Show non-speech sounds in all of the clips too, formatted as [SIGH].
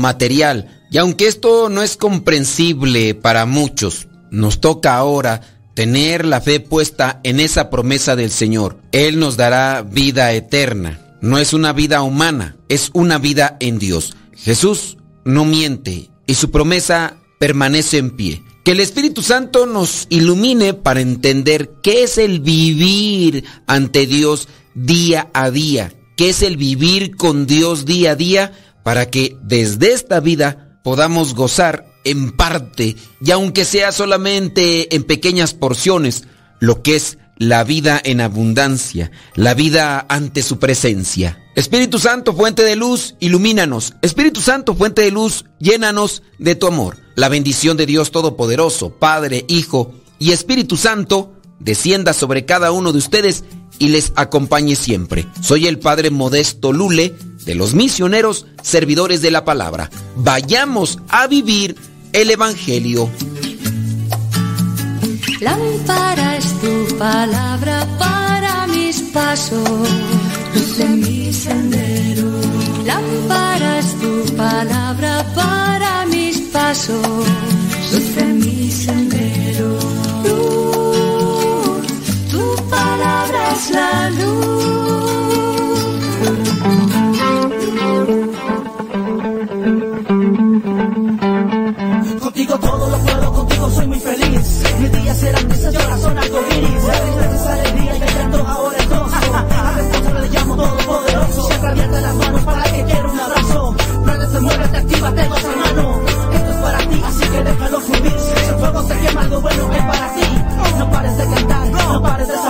material. Y aunque esto no es comprensible para muchos, nos toca ahora tener la fe puesta en esa promesa del Señor. Él nos dará vida eterna. No es una vida humana, es una vida en Dios. Jesús no miente y su promesa permanece en pie. Que el Espíritu Santo nos ilumine para entender qué es el vivir ante Dios día a día, qué es el vivir con Dios día a día, para que desde esta vida podamos gozar en parte, y aunque sea solamente en pequeñas porciones, lo que es la vida en abundancia, la vida ante su presencia. Espíritu Santo, fuente de luz, ilumínanos. Espíritu Santo, fuente de luz, llénanos de tu amor. La bendición de Dios Todopoderoso, Padre, Hijo y Espíritu Santo, descienda sobre cada uno de ustedes y les acompañe siempre. Soy el Padre Modesto Lule de los misioneros servidores de la palabra. Vayamos a vivir el Evangelio. Lámpara es tu palabra para mis pasos, luz en mi sendero. Lámpara es tu palabra para mis pasos, luz en mi sendero. Tu palabra es la luz. Contigo soy muy feliz. Mis días serán grises y ahora son arcoíris. Seis veces alegría y llanto ahora es gozo. Al responsable le llamo todopoderoso. Siempre abierta las manos para el que quiera un abrazo. Prende, mueve, te activa, tengo esa mano. Esto es para ti, así que déjalo fluir. Si el fuego se quema, algo bueno es para ti. No pares de cantar, no pares de saltar.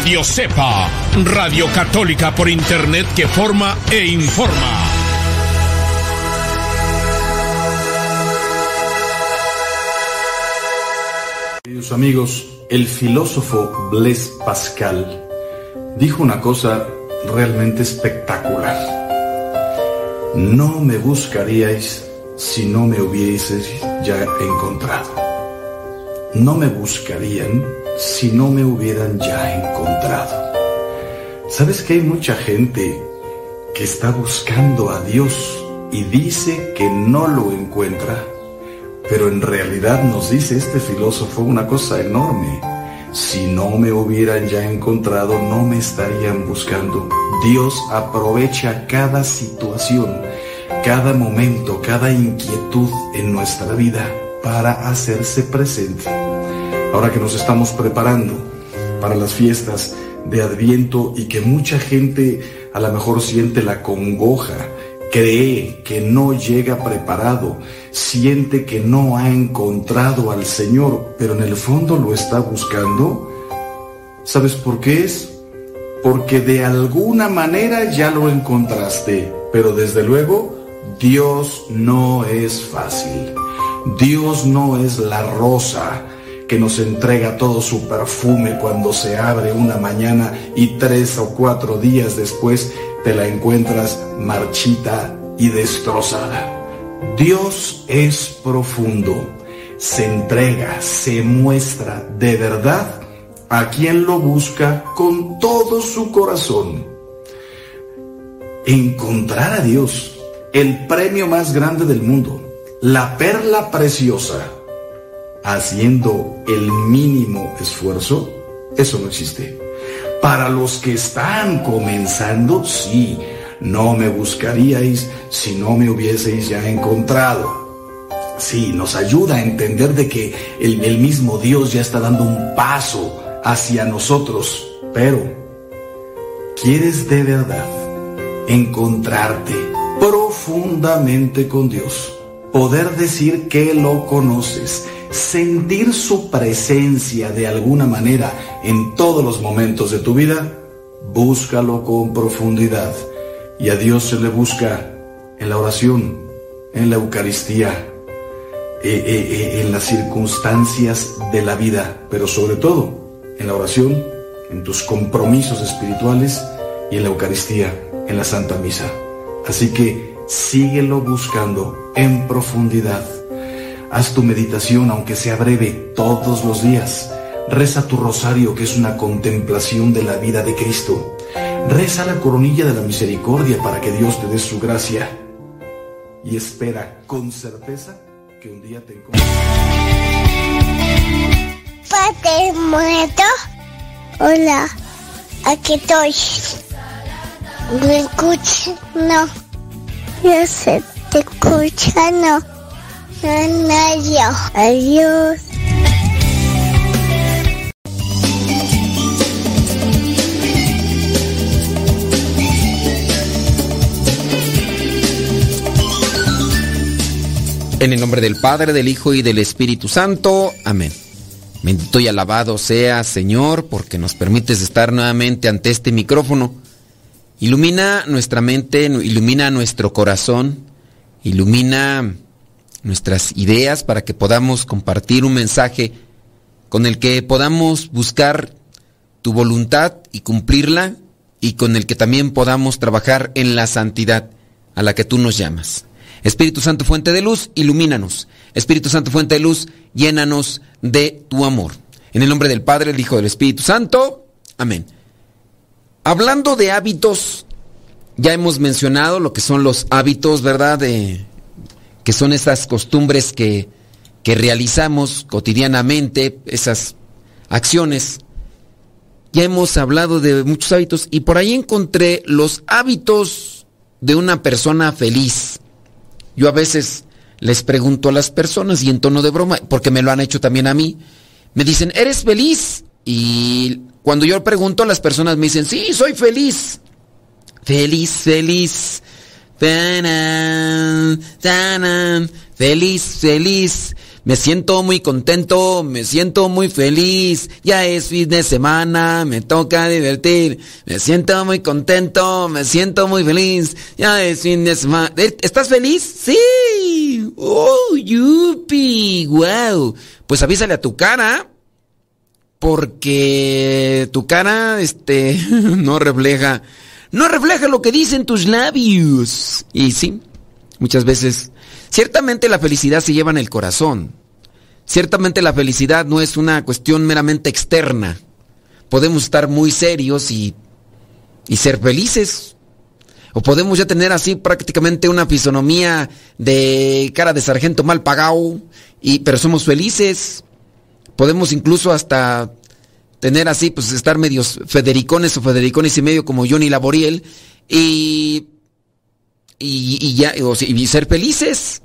Radio Cepa, Radio Católica por Internet que forma e informa. Queridos amigos, el filósofo Blaise Pascal dijo una cosa realmente espectacular. No me buscaríais si no me hubieseis ya encontrado. No me buscarían si no me hubieran ya encontrado. ¿Sabes que hay mucha gente que está buscando a Dios y dice que no lo encuentra? Pero en realidad nos dice este filósofo una cosa enorme. Si no me hubieran ya encontrado, no me estarían buscando. Dios aprovecha cada situación, cada momento, cada inquietud en nuestra vida para hacerse presente. Ahora que nos estamos preparando para las fiestas de Adviento y que mucha gente a lo mejor siente la congoja, cree que no llega preparado, siente que no ha encontrado al Señor, pero en el fondo lo está buscando, ¿sabes por qué es? Porque de alguna manera ya lo encontraste, pero desde luego Dios no es fácil. Dios no es la rosa que nos entrega todo su perfume cuando se abre una mañana y tres o cuatro días después te la encuentras marchita y destrozada. Dios es profundo, se entrega, se muestra de verdad a quien lo busca con todo su corazón. Encontrar a Dios, el premio más grande del mundo, la perla preciosa, haciendo el mínimo esfuerzo, eso no existe. Para los que están comenzando, sí, no me buscaríais si no me hubieseis ya encontrado. Sí, nos ayuda a entender de que el, el mismo Dios ya está dando un paso hacia nosotros. Pero, ¿quieres de verdad encontrarte profundamente con Dios? Poder decir que lo conoces, sentir su presencia de alguna manera en todos los momentos de tu vida, búscalo con profundidad. Y a Dios se le busca en la oración, en la Eucaristía, eh, eh, eh, en las circunstancias de la vida, pero sobre todo en la oración, en tus compromisos espirituales y en la Eucaristía, en la Santa Misa. Así que síguelo buscando en profundidad. Haz tu meditación, aunque sea breve, todos los días. Reza tu rosario, que es una contemplación de la vida de Cristo. Reza la coronilla de la misericordia para que Dios te dé su gracia. Y espera con certeza que un día te encuentres. Padre muerto. Hola, aquí estoy. ¿Me escuchas? No. Yo sé, te escucha, no. No, yo. Adiós. En el nombre del Padre, del Hijo y del Espíritu Santo. Amén. Bendito y alabado sea, Señor, porque nos permites estar nuevamente ante este micrófono. Ilumina nuestra mente, ilumina nuestro corazón, ilumina nuestras ideas para que podamos compartir un mensaje con el que podamos buscar tu voluntad y cumplirla y con el que también podamos trabajar en la santidad a la que tú nos llamas. Espíritu Santo, fuente de luz, ilumínanos. Espíritu Santo, fuente de luz, llénanos de tu amor. En el nombre del Padre, el Hijo del Espíritu Santo. Amén. Hablando de hábitos, ya hemos mencionado lo que son los hábitos, ¿verdad? De, que son esas costumbres que, que realizamos cotidianamente, esas acciones. Ya hemos hablado de muchos hábitos y por ahí encontré los hábitos de una persona feliz. Yo a veces les pregunto a las personas y en tono de broma, porque me lo han hecho también a mí, me dicen, ¿eres feliz? Y cuando yo pregunto, las personas me dicen, sí, soy feliz. Feliz, feliz. Feliz, feliz. Me siento muy contento, me siento muy feliz. Ya es fin de semana, me toca divertir. Me siento muy contento, me siento muy feliz. Ya es fin de semana. ¿Estás feliz? Sí. Oh, yupi. Wow. Pues avísale a tu cara. Porque tu cara, este, [LAUGHS] no refleja, no refleja lo que dicen tus labios. Y sí, muchas veces Ciertamente la felicidad se lleva en el corazón. Ciertamente la felicidad no es una cuestión meramente externa. Podemos estar muy serios y, y ser felices. O podemos ya tener así prácticamente una fisonomía de cara de sargento mal pagado, y, pero somos felices. Podemos incluso hasta tener así, pues estar medios federicones o federicones y medio como Johnny Laboriel y y, ya, y ser felices.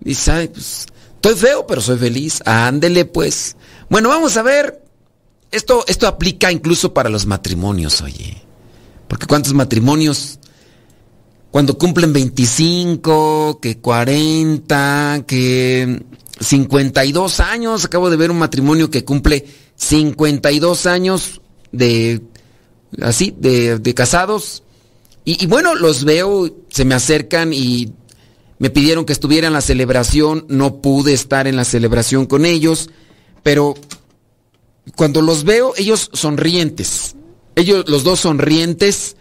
Dice, ay, pues, estoy feo, pero soy feliz. Ándele, pues. Bueno, vamos a ver. Esto, esto aplica incluso para los matrimonios, oye. Porque cuántos matrimonios, cuando cumplen 25, que 40, que 52 años, acabo de ver un matrimonio que cumple 52 años de, así, de, de casados y, bueno, los veo, se me acercan y me pidieron que estuviera en la celebración. No pude estar en la celebración con ellos, pero cuando los veo, ellos sonrientes. Ellos, los dos sonrientes,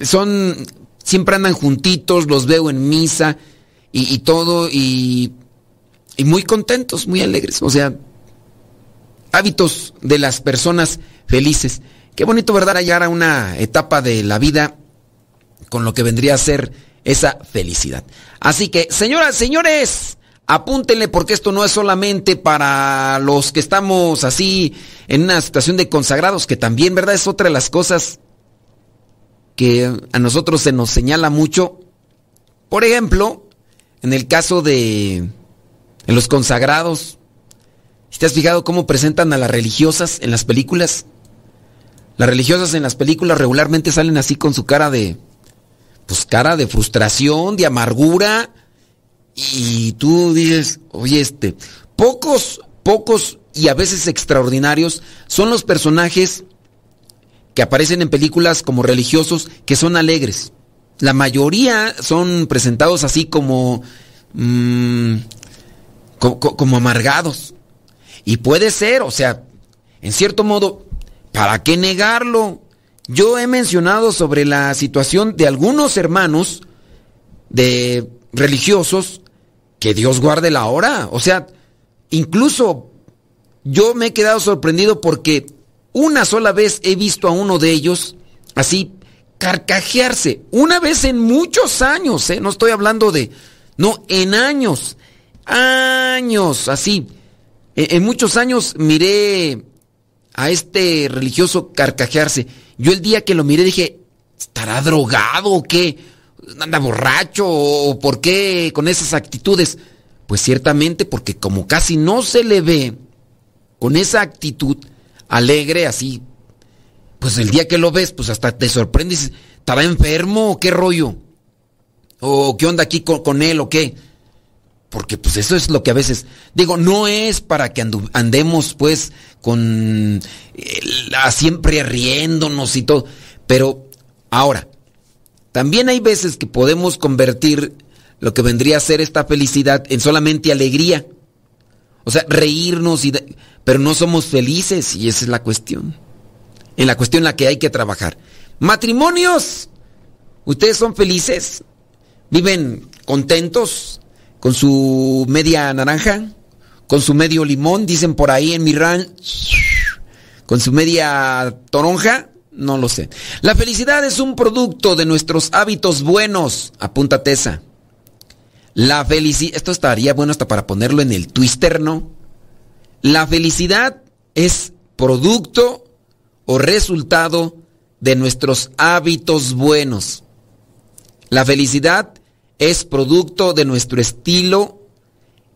son, siempre andan juntitos, los veo en misa y, todo, y, y muy contentos, muy alegres. O sea, hábitos de las personas felices. Qué bonito, ¿verdad? Hallar a una etapa de la vida con lo que vendría a ser esa felicidad. Así que, señoras, señores, apúntenle porque esto no es solamente para los que estamos así en una situación de consagrados, que también, ¿verdad? Es otra de las cosas que a nosotros se nos señala mucho. Por ejemplo, en el caso de en los consagrados, ¿te has fijado cómo presentan a las religiosas en las películas? Las religiosas en las películas regularmente salen así con su cara de pues cara de frustración, de amargura. Y tú dices, oye, este, pocos, pocos y a veces extraordinarios son los personajes que aparecen en películas como religiosos que son alegres. La mayoría son presentados así como, mm, como amargados. Y puede ser, o sea, en cierto modo, ¿para qué negarlo? Yo he mencionado sobre la situación de algunos hermanos de religiosos que Dios guarde la hora. O sea, incluso yo me he quedado sorprendido porque una sola vez he visto a uno de ellos así carcajearse. Una vez en muchos años, ¿eh? no estoy hablando de... No, en años. Años, así. En, en muchos años miré a este religioso carcajearse. Yo el día que lo miré dije, ¿estará drogado o qué? ¿Anda borracho o por qué con esas actitudes? Pues ciertamente porque como casi no se le ve con esa actitud alegre así, pues el día que lo ves, pues hasta te sorprendes, ¿estará enfermo o qué rollo? ¿O qué onda aquí con, él o qué? Porque pues eso es lo que a veces digo, no es para que andemos pues con siempre riéndonos y todo. Pero ahora, también hay veces que podemos convertir lo que vendría a ser esta felicidad en solamente alegría. O sea, reírnos, y pero no somos felices y esa es la cuestión. En la cuestión en la que hay que trabajar. Matrimonios, ¿ustedes son felices? ¿Viven contentos con su media naranja? ¿Con su medio limón? Dicen por ahí en mi ranch. ¿Con su media toronja? No lo sé. La felicidad es un producto de nuestros hábitos buenos. Apúntate esa. La felicidad, esto estaría bueno hasta para ponerlo en el twister, ¿no? La felicidad es producto o resultado de nuestros hábitos buenos. La felicidad es producto de nuestro estilo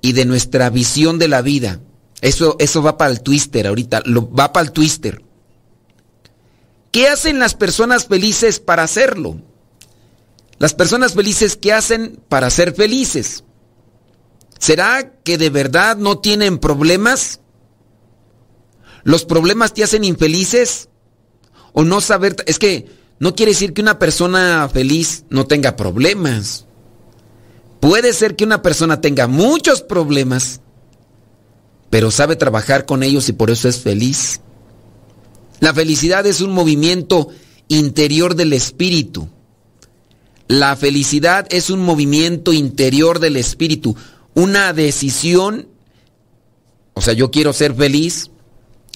y de nuestra visión de la vida. Eso, eso va para el twister ahorita, lo, va para el twister. ¿Qué hacen las personas felices para hacerlo? Las personas felices, ¿qué hacen para ser felices? ¿Será que de verdad no tienen problemas? ¿Los problemas te hacen infelices? ¿O no saber? Es que no quiere decir que una persona feliz no tenga problemas. Puede ser que una persona tenga muchos problemas, pero sabe trabajar con ellos y por eso es feliz. La felicidad es un movimiento interior del espíritu. La felicidad es un movimiento interior del espíritu, una decisión, o sea, yo quiero ser feliz,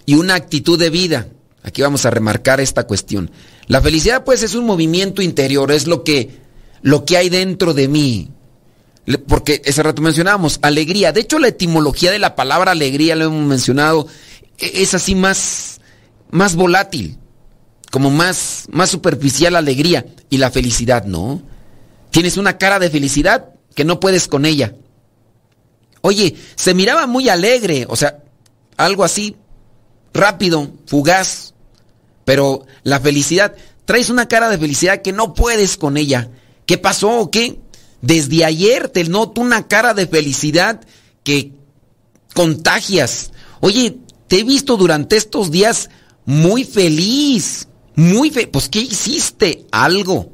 y una actitud de vida. Aquí vamos a remarcar esta cuestión. La felicidad pues es un movimiento interior, es lo que, lo que hay dentro de mí. Porque ese rato mencionábamos, alegría. De hecho, la etimología de la palabra alegría, lo hemos mencionado, e, es así más, más volátil, como más, más superficial alegría. Y la felicidad, ¿no? Tienes una cara de felicidad que no puedes con ella. Oye, se miraba muy alegre, o sea, algo así, rápido, fugaz. Pero la felicidad, traes una cara de felicidad que no puedes con ella. ¿Qué pasó o qué? Desde ayer te noto una cara de felicidad que contagias. Oye, te he visto durante estos días muy feliz, muy feliz. Pues, ¿qué hiciste? Algo.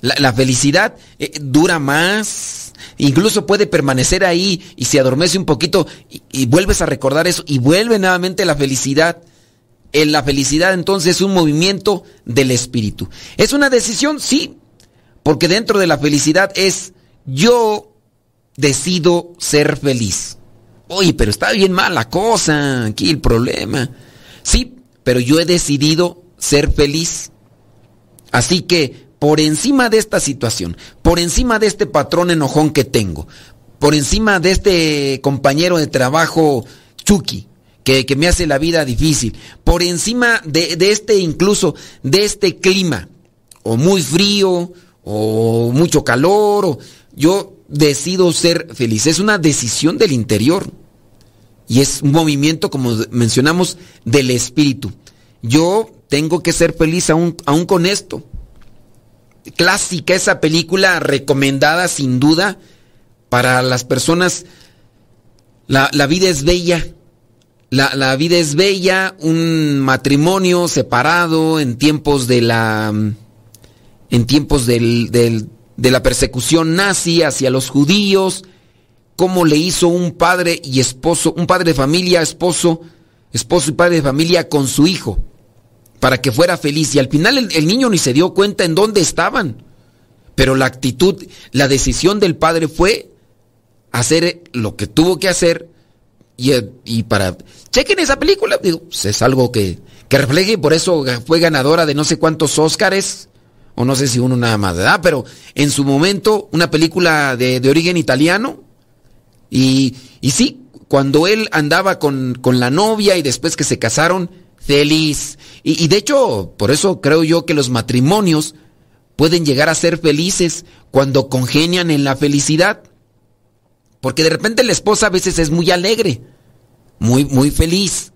La, felicidad eh, dura más, incluso puede permanecer ahí y se adormece un poquito y, y vuelves a recordar eso y vuelve nuevamente la felicidad. En la felicidad entonces es un movimiento del espíritu. ¿Es una decisión? Sí, porque dentro de la felicidad es yo decido ser feliz. Oye, pero está bien mal la cosa, aquí el problema. Sí, pero yo he decidido ser feliz. Así que por encima de esta situación, por encima de este patrón enojón que tengo, por encima de este compañero de trabajo Chucky, que, me hace la vida difícil, por encima de, de este incluso, de este clima, o muy frío, o mucho calor, yo decido ser feliz. Es una decisión del interior. Y es un movimiento, como mencionamos, del espíritu. Yo tengo que ser feliz aún, aún con esto. Clásica esa película, recomendada sin duda para las personas. La, la vida es bella. La, la, vida es bella, un matrimonio separado en tiempos de la en tiempos de la persecución nazi hacia los judíos, cómo le hizo un padre y esposo, un padre de familia, esposo, esposo y padre de familia con su hijo, para que fuera feliz. Y al final el, niño ni se dio cuenta en dónde estaban. Pero la actitud, la decisión del padre fue hacer lo que tuvo que hacer y, para... Chequen esa película, digo, pues es algo que, que refleje por eso fue ganadora de no sé cuántos Óscares o no sé si uno nada más, ¿verdad? Pero en su momento, una película de, origen italiano, y, y, sí, cuando él andaba con, con, la novia y después que se casaron, feliz. Y, y de hecho, por eso creo yo que los matrimonios pueden llegar a ser felices cuando congenian en la felicidad. Porque de repente la esposa a veces es muy alegre, muy, muy feliz.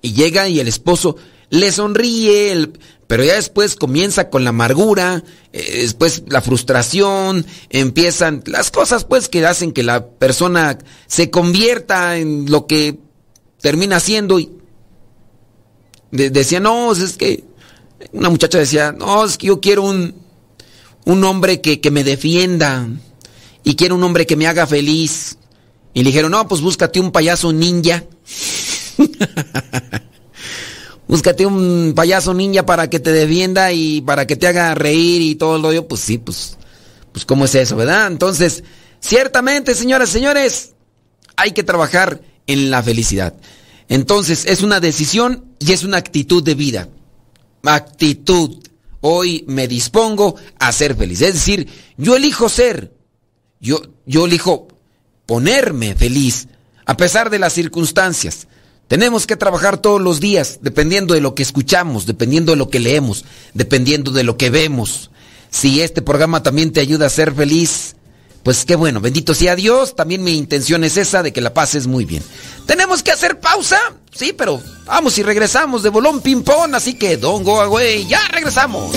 Y llega y el esposo le sonríe, pero ya después comienza con la amargura, eh, después la frustración, empiezan las cosas pues que hacen que la persona se convierta en lo que termina siendo. Y decía, no, es que una muchacha decía, no, es que yo quiero un, un hombre que, que me defienda y quiero un hombre que me haga feliz. Y le dijeron, no, pues búscate un payaso ninja. [LAUGHS] Búscate un payaso ninja para que te defienda y para que te haga reír y todo el rollo. Pues sí, pues, pues cómo es eso, ¿verdad? Entonces, ciertamente, señoras y señores, hay que trabajar en la felicidad. Entonces, es una decisión y es una actitud de vida. Actitud. Hoy me dispongo a ser feliz. Es decir, yo elijo ser. Yo, yo elijo ponerme feliz a pesar de las circunstancias. Tenemos que trabajar todos los días, dependiendo de lo que escuchamos, dependiendo de lo que leemos, dependiendo de lo que vemos. Si este programa también te ayuda a ser feliz, pues qué bueno, bendito sea Dios. También mi intención es esa de que la pases muy bien. Tenemos que hacer pausa, sí, pero vamos y regresamos de bolón ping-pong, así que don't go away, ya regresamos.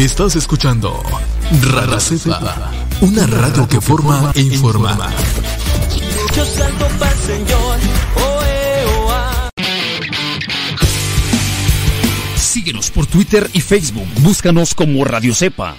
Estás escuchando Radio Cepa, una radio que forma e informa. Yo salto pa'l Señor. Síguenos por Twitter y Facebook. Búscanos como Radio Cepa.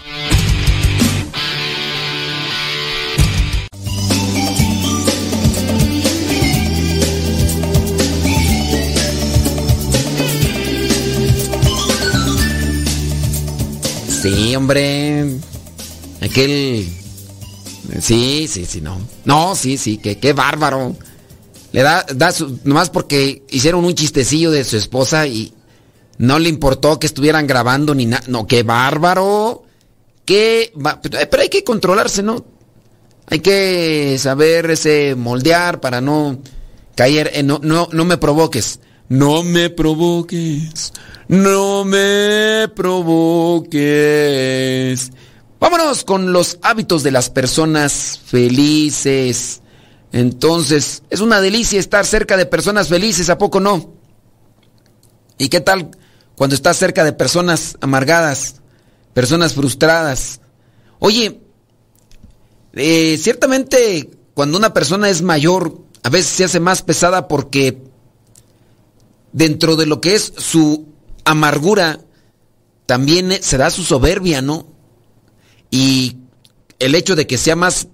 Hombre. Aquel. Sí, sí, sí, no. No, sí, sí, que qué bárbaro. Le da, da su, nomás porque hicieron un chistecillo de su esposa y no le importó que estuvieran grabando ni nada. No, qué bárbaro. Qué. pero hay que controlarse, ¿no? Hay que saber ese moldear para no caer en no, no, no me provoques. No me provoques. No me provoques. Vámonos con los hábitos de las personas felices. Entonces, es una delicia estar cerca de personas felices, ¿a poco no? ¿Y qué tal cuando estás cerca de personas amargadas, personas frustradas? Oye, eh, ciertamente cuando una persona es mayor, a veces se hace más pesada porque dentro de lo que es su amargura, también se da su soberbia, ¿no? Y el hecho de que sea más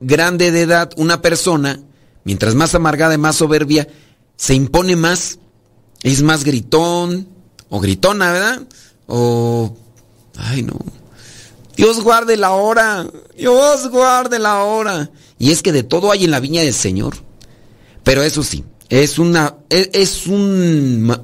grande de edad una persona, mientras más amargada y más soberbia, se impone más, es más gritón o gritona, ¿verdad? O... Ay, no. Dios guarde la hora, Dios guarde la hora. Y es que de todo hay en la viña del Señor. Pero eso sí, es una es, es un ma-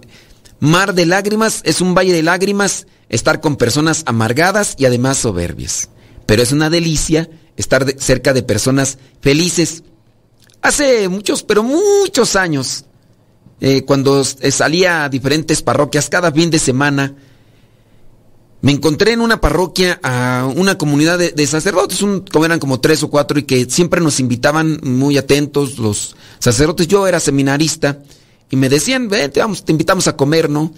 mar de lágrimas, es un valle de lágrimas estar con personas amargadas y además soberbias. Pero es una delicia estar cerca de personas felices. Hace muchos, pero muchos años, eh, cuando eh, salía a diferentes parroquias cada fin de semana, me encontré en una parroquia a una comunidad de, sacerdotes, un, eran como tres o cuatro, y que siempre nos invitaban muy atentos los sacerdotes. Yo era seminarista y me decían, ven, te, vamos, te invitamos a comer, ¿no?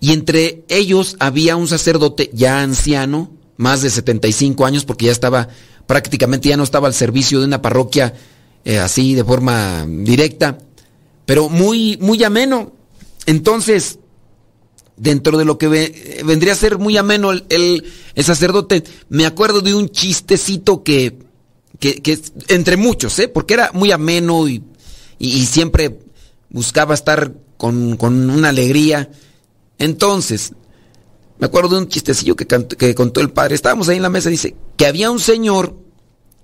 Y entre ellos había un sacerdote ya anciano, más de 75 años, porque ya estaba prácticamente, ya no estaba al servicio de una parroquia eh, así de forma directa, pero muy, muy ameno. Entonces, dentro de lo que ve- vendría a ser muy ameno el, el- sacerdote, me acuerdo de un chistecito que, que, entre muchos, ¿eh? porque era muy ameno y, y- siempre buscaba estar con, con una alegría. Entonces, me acuerdo de un chistecillo que, que contó el padre. Estábamos ahí en la mesa, dice, que había un señor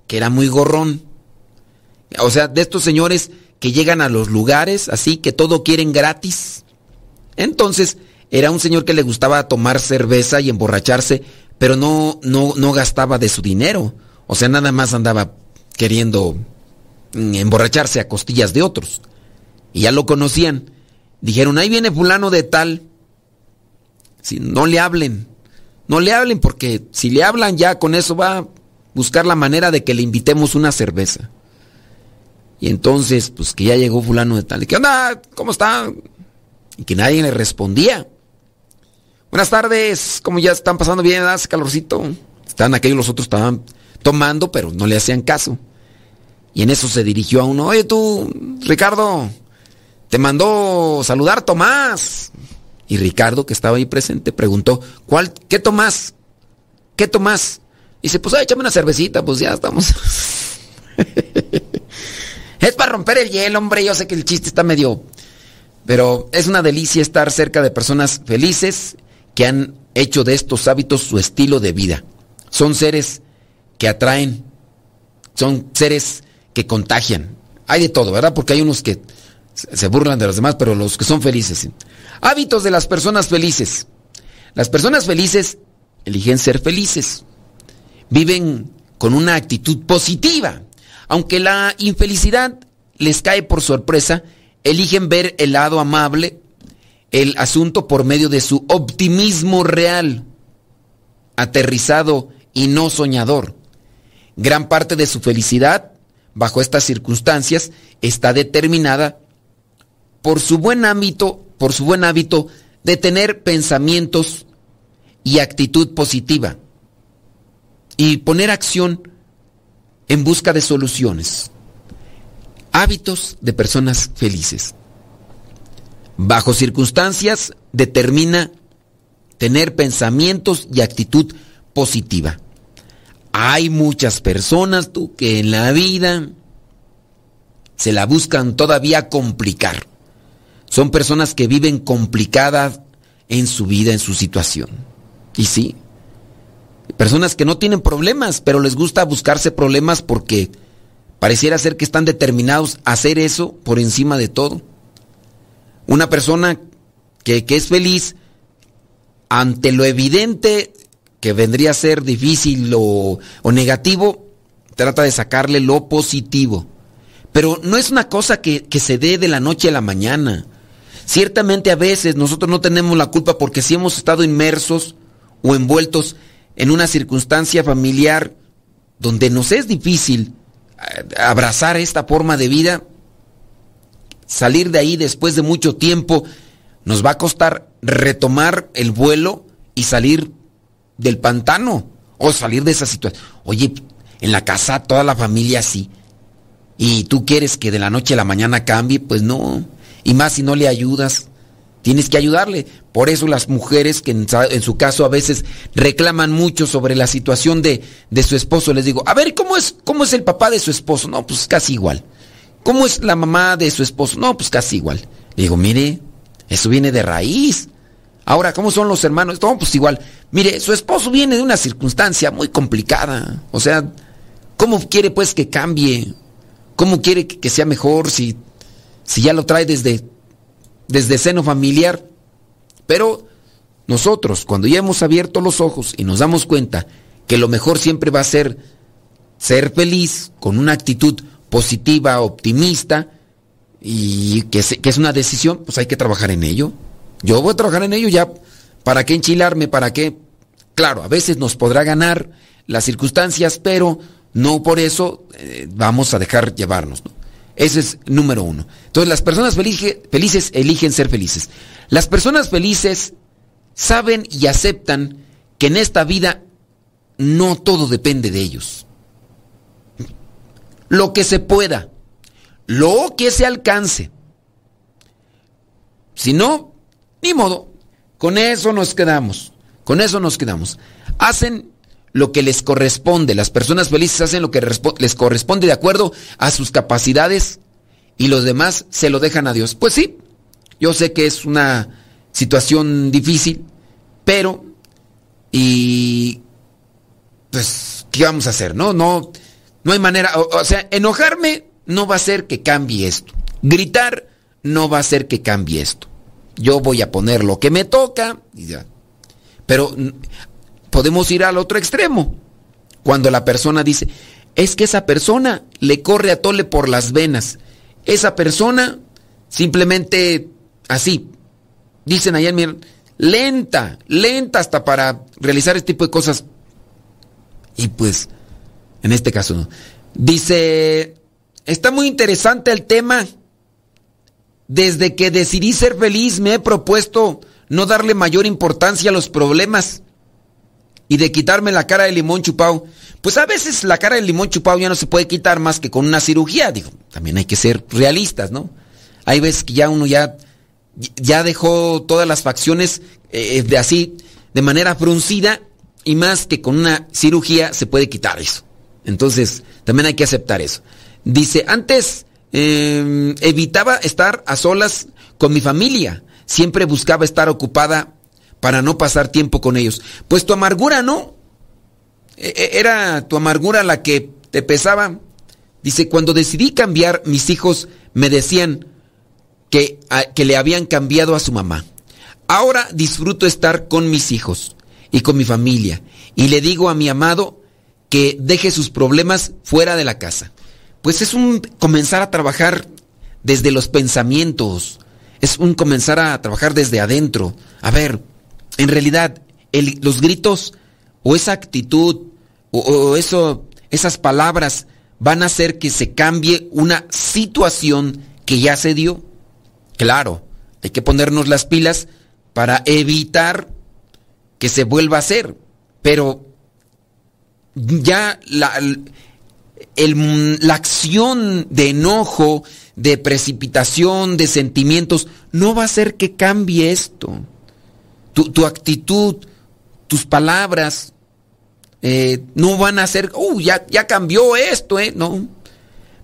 que era muy gorrón. O sea, de estos señores que llegan a los lugares así, que todo quieren gratis. Entonces, era un señor que le gustaba tomar cerveza y emborracharse, pero no, no, no gastaba de su dinero. O sea, nada más andaba queriendo mm, emborracharse a costillas de otros. Y ya lo conocían. Dijeron, ahí viene fulano de tal. Si no le hablen. No le hablen porque si le hablan ya con eso va a buscar la manera de que le invitemos una cerveza. Y entonces, pues que ya llegó fulano de tal. ¿Qué onda? ¿Cómo está? Y que nadie le respondía. Buenas tardes, ¿cómo ya están pasando bien? ¿Hace calorcito? Están aquellos, los otros estaban tomando, pero no le hacían caso. Y en eso se dirigió a uno, oye tú, Ricardo, te mandó saludar Tomás. Y Ricardo, que estaba ahí presente, preguntó, ¿cuál, qué Tomás? ¿Qué Tomás? Y dice, pues échame una cervecita, pues ya estamos. [LAUGHS] es para romper el hielo, hombre, yo sé que el chiste está medio... Pero es una delicia estar cerca de personas felices que han hecho de estos hábitos su estilo de vida. Son seres que atraen, son seres que contagian. Hay de todo, ¿verdad? Porque hay unos que se burlan de los demás, pero los que son felices. Hábitos de las personas felices. Las personas felices eligen ser felices. Viven con una actitud positiva. Aunque la infelicidad les cae por sorpresa, eligen ver el lado amable, el asunto por medio de su optimismo real, aterrizado y no soñador. Gran parte de su felicidad, bajo estas circunstancias, está determinada por su buen hábito, por su buen hábito de tener pensamientos y actitud positiva y poner acción en busca de soluciones. Hábitos de personas felices. Bajo circunstancias determina tener pensamientos y actitud positiva. Hay muchas personas tú que en la vida se la buscan todavía complicar. Son personas que viven complicadas en su vida, en su situación. Y sí, personas que no tienen problemas, pero les gusta buscarse problemas porque pareciera ser que están determinados a hacer eso por encima de todo. Una persona que, que es feliz ante lo evidente que vendría a ser difícil o, o negativo, trata de sacarle lo positivo. Pero no es una cosa que, que, se dé de la noche a la mañana. Ciertamente a veces nosotros no tenemos la culpa porque si hemos estado inmersos o envueltos en una circunstancia familiar donde nos es difícil eh, abrazar esta forma de vida, salir de ahí después de mucho tiempo, nos va a costar retomar el vuelo y salir del pantano o salir de esa situación. Oye, en la casa toda la familia sí. Y tú quieres que de la noche a la mañana cambie, pues no. Y más si no le ayudas. Tienes que ayudarle. Por eso las mujeres que en, en su caso a veces reclaman mucho sobre la situación de, de, su esposo, les digo, a ver, ¿cómo es, ¿cómo es el papá de su esposo? No, pues casi igual. ¿Cómo es la mamá de su esposo? No, pues casi igual. Le digo, mire, eso viene de raíz. Ahora, ¿cómo son los hermanos? No, pues igual. Mire, su esposo viene de una circunstancia muy complicada. O sea, ¿cómo quiere pues que cambie? ¿Cómo quiere que sea mejor si, si ya lo trae desde, desde seno familiar? Pero nosotros, cuando ya hemos abierto los ojos y nos damos cuenta que lo mejor siempre va a ser ser feliz, con una actitud positiva, optimista, y que, es una decisión, pues hay que trabajar en ello. Yo voy a trabajar en ello ya. ¿Para qué enchilarme? ¿Para qué? Claro, a veces nos podrá ganar las circunstancias, pero no por eso eh, vamos a dejar llevarnos. ¿no? Ese es número uno. Entonces las personas felices eligen ser felices. Las personas felices saben y aceptan que en esta vida no todo depende de ellos. Lo que se pueda, lo que se alcance. Si no, ni modo. Con eso nos quedamos. Con eso nos quedamos. Hacen lo que les corresponde. Las personas felices hacen lo que les corresponde de acuerdo a sus capacidades y los demás se lo dejan a Dios. Pues sí, yo sé que es una situación difícil, pero y pues qué vamos a hacer, ¿no? No no hay manera, o, sea, enojarme no va a hacer que cambie esto. Gritar no va a hacer que cambie esto yo voy a poner lo que me toca. Pero podemos ir al otro extremo. Cuando la persona dice, es que esa persona le corre a tole por las venas. Esa persona simplemente así, dicen allá en mi lenta, lenta hasta para realizar este tipo de cosas. Y pues, en este caso no. Dice, está muy interesante el tema. Desde que decidí ser feliz me he propuesto no darle mayor importancia a los problemas y de quitarme la cara de limón chupado. Pues a veces la cara de limón chupado ya no se puede quitar más que con una cirugía. Digo, también hay que ser realistas, ¿no? Hay veces que ya uno ya, ya dejó todas las facciones eh, de así, de manera fruncida, y más que con una cirugía se puede quitar eso. Entonces, también hay que aceptar eso. Dice, antes em, evitaba estar a solas con mi familia. Siempre buscaba estar ocupada para no pasar tiempo con ellos. Pues tu amargura, ¿no? E, e, era tu amargura la que te pesaba. Dice, cuando decidí cambiar, mis hijos me decían que, que le habían cambiado a su mamá. Ahora disfruto estar con mis hijos y con mi familia. Y le digo a mi amado que deje sus problemas fuera de la casa. Pues es un comenzar a trabajar desde los pensamientos. Es un comenzar a trabajar desde adentro. A ver, en realidad, los gritos o esa actitud o, eso, esas palabras van a hacer que se cambie una situación que ya se dio. Claro, hay que ponernos las pilas para evitar que se vuelva a hacer. Pero ya la, la acción de enojo, de precipitación, de sentimientos, no va a hacer que cambie esto tu, actitud, tus palabras, eh, no van a ser, uh, ya, ya cambió esto, ¿eh? No.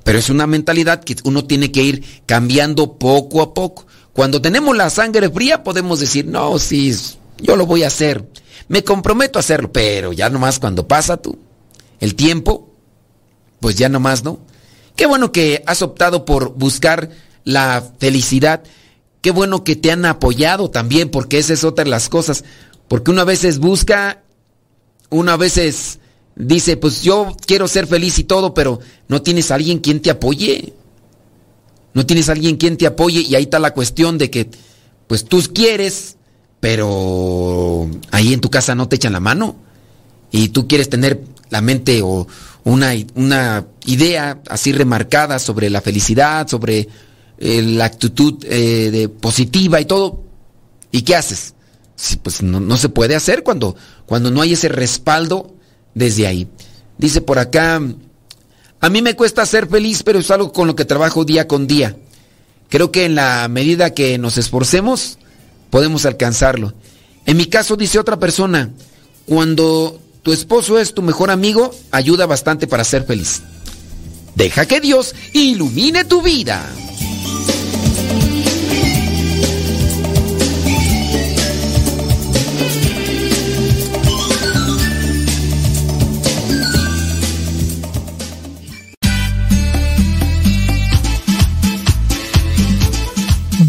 Pero es una mentalidad que uno tiene que ir cambiando poco a poco. Cuando tenemos la sangre fría podemos decir, no, sí, yo lo voy a hacer. Me comprometo a hacerlo, pero ya nomás cuando pasa tú el tiempo, pues ya nomás no. Qué bueno que has optado por buscar la felicidad Qué bueno que te han apoyado también, porque esa es otra de las cosas. Porque una veces busca, una veces dice, pues yo quiero ser feliz y todo, pero no tienes a alguien quien te apoye. No tienes a alguien quien te apoye y ahí está la cuestión de que, pues tú quieres, pero ahí en tu casa no te echan la mano. Y tú quieres tener la mente o una, una idea así remarcada sobre la felicidad, sobre eh, la actitud eh, de positiva y todo. ¿Y qué haces? pues no, se puede hacer cuando, cuando no hay ese respaldo desde ahí. Dice por acá, a mí me cuesta ser feliz, pero es algo con lo que trabajo día con día. Creo que en la medida que nos esforcemos, podemos alcanzarlo. En mi caso, dice otra persona, cuando tu esposo es tu mejor amigo, ayuda bastante para ser feliz. Deja que Dios ilumine tu vida.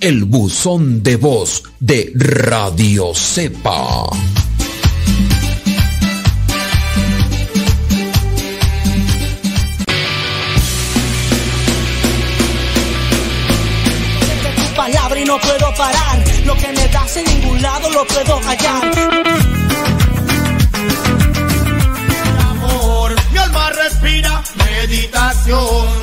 el buzón de voz de Radio Cepa. palabra y no puedo parar. Lo que me das en ningún lado lo puedo hallar. respira meditación.